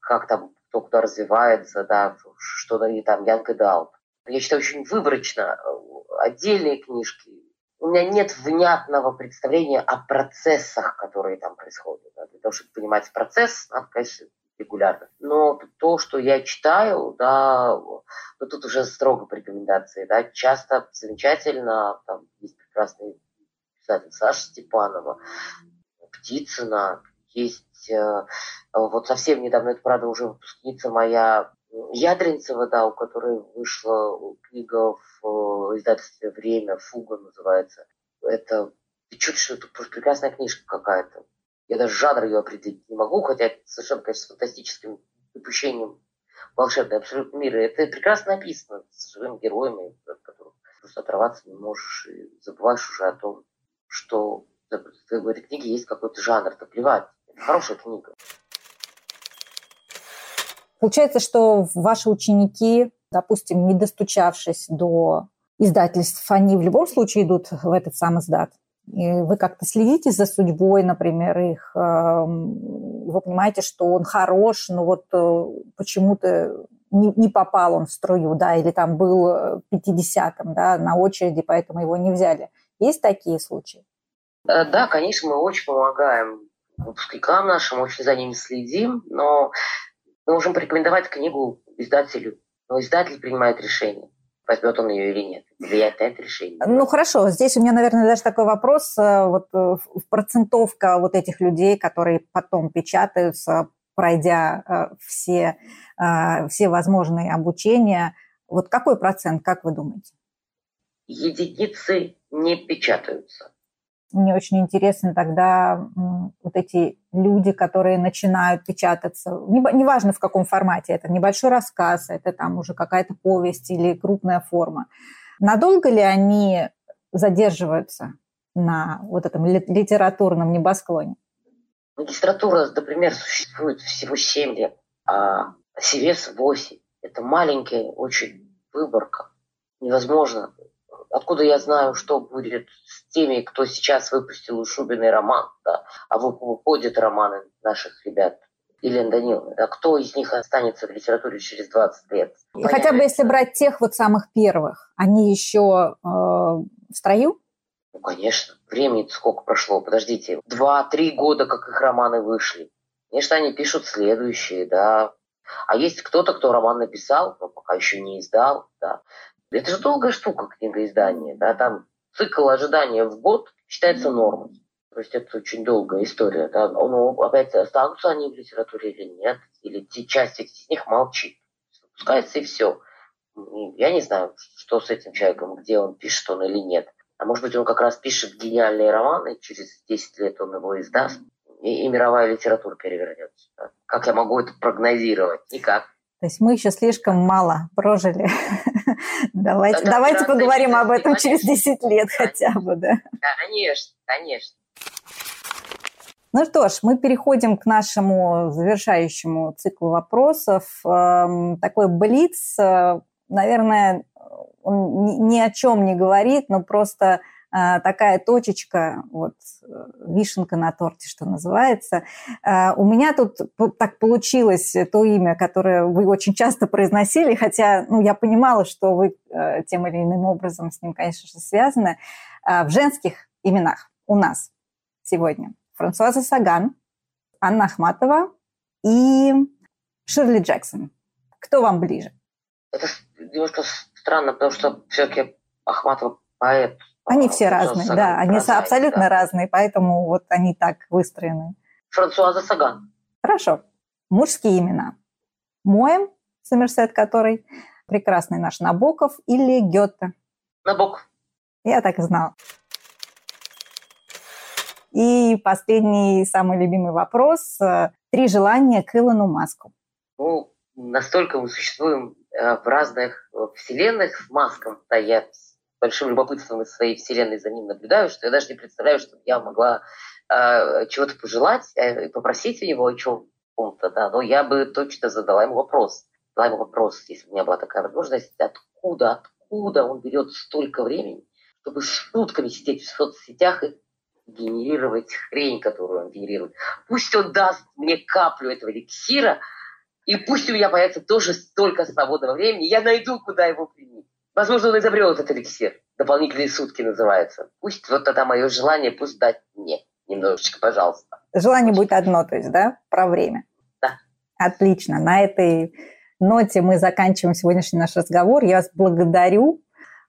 как там кто куда развивается, да, что там Янг и Далт. Я читаю очень выборочно э, отдельные книжки. У меня нет внятного представления о процессах, которые там происходят. Да. Для того, чтобы понимать процесс, надо, конечно, регулярно. Но то, что я читаю, да, ну, тут уже строго по рекомендации, да, часто замечательно, там есть прекрасный писатель Саша Степанова, Птицына, есть э, вот совсем недавно, это правда уже выпускница моя Ядринцева, да, у которой вышла книга в э, издательстве «Время», «Фуга» называется. Это чуть что это просто прекрасная книжка какая-то. Я даже жанр ее определить не могу, хотя это совершенно, конечно, с фантастическим допущением волшебный абсолютно мир. Это прекрасно написано с живыми героями, от которых просто оторваться не можешь и забываешь уже о том, что в этой книге есть какой-то жанр, да плевать. Это хорошая книга. Получается, что ваши ученики, допустим, не достучавшись до издательств, они в любом случае идут в этот сам издат? И вы как-то следите за судьбой, например, их? Эм, вы понимаете, что он хорош, но вот э, почему-то не, попал он в струю, да, или там был 50-м, да, на очереди, поэтому его не взяли. Есть такие случаи? Э, да, конечно, мы очень помогаем выпускникам нашим, очень за ними следим, но мы можем порекомендовать книгу издателю, но издатель принимает решение, возьмет он ее или нет, влияет на это решение. Ну хорошо, здесь у меня, наверное, даже такой вопрос, э, вот э, процентовка вот этих людей, которые потом печатаются, пройдя э, все, все возможные обучения, вот какой процент, как вы думаете? Единицы не печатаются. Мне очень интересно тогда вот эти люди, которые начинают печататься, неважно в каком формате, это небольшой рассказ, это там уже какая-то повесть или крупная форма. Надолго ли они задерживаются на вот этом литературном небосклоне? Магистратура, например, существует всего 7 лет, а Севес 8. Это маленькая очень выборка. Невозможно откуда я знаю, что будет с теми, кто сейчас выпустил у Шубиной роман, да, а выходят романы наших ребят, Елена Даниловна, да, кто из них останется в литературе через 20 лет? И хотя бы если брать тех вот самых первых, они еще э, в строю? Ну, конечно. Времени сколько прошло, подождите. Два-три года, как их романы вышли. Конечно, они пишут следующие, да. А есть кто-то, кто роман написал, но пока еще не издал, да. Это же долгая штука, книгоиздание. Да? Там цикл ожидания в год считается нормой. То есть это очень долгая история. Да? Но ну, опять останутся они в литературе или нет, или часть из них молчит. Спускается и все. Я не знаю, что с этим человеком, где он пишет он или нет. А может быть, он как раз пишет гениальные романы, через 10 лет он его издаст, и, и мировая литература перевернется. Как я могу это прогнозировать? Никак. То есть мы еще слишком мало прожили. (laughs) давайте давайте поговорим об этом через 10 лет хотя бы, да? Конечно, конечно. Ну что ж, мы переходим к нашему завершающему циклу вопросов. Эм, такой блиц, э, наверное, он ни о чем не говорит, но просто такая точечка, вот э, вишенка на торте, что называется. А, у меня тут так получилось то имя, которое вы очень часто произносили, хотя ну, я понимала, что вы э, тем или иным образом с ним, конечно же, связаны. А, в женских именах у нас сегодня Франсуаза Саган, Анна Ахматова и Ширли Джексон. Кто вам ближе? Это немножко странно, потому что все-таки Ахматова поэт. Они все разные, Саган, да, они прозаик, абсолютно да. разные, поэтому вот они так выстроены. Франсуаза Саган. Хорошо. Мужские имена. Моем, Сомерсет который, прекрасный наш Набоков или Гетте? Набок. Я так и знала. И последний, самый любимый вопрос. Три желания к Илону Маску. Ну, настолько мы существуем э, в разных э, вселенных с Маском, да, я большим любопытством из своей вселенной за ним наблюдаю, что я даже не представляю, что я могла э, чего-то пожелать, э, попросить у него о чем-то, да, но я бы точно задала ему вопрос. Задала ему вопрос, если бы у меня была такая возможность, откуда, откуда он берет столько времени, чтобы сутками сидеть в соцсетях и генерировать хрень, которую он генерирует. Пусть он даст мне каплю этого эликсира, и пусть у меня появится тоже столько свободного времени, я найду, куда его применить. Возможно, он изобрел этот эликсир. Дополнительные сутки называется. Пусть вот тогда мое желание, пусть дать мне немножечко, пожалуйста. Желание будет одно, то есть, да, про время? Да. Отлично. На этой ноте мы заканчиваем сегодняшний наш разговор. Я вас благодарю.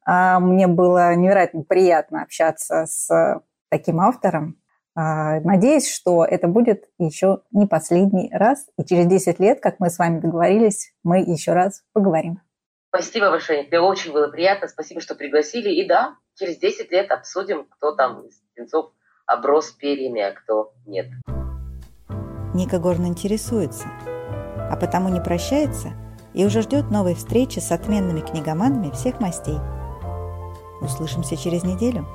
А, мне было невероятно приятно общаться с таким автором. А, надеюсь, что это будет еще не последний раз, и через 10 лет, как мы с вами договорились, мы еще раз поговорим. Спасибо большое, мне очень было приятно, спасибо, что пригласили. И да, через 10 лет обсудим, кто там из птенцов оброс перьями, а кто нет. Ника Горн интересуется, а потому не прощается и уже ждет новой встречи с отменными книгоманами всех мастей. Услышимся через неделю.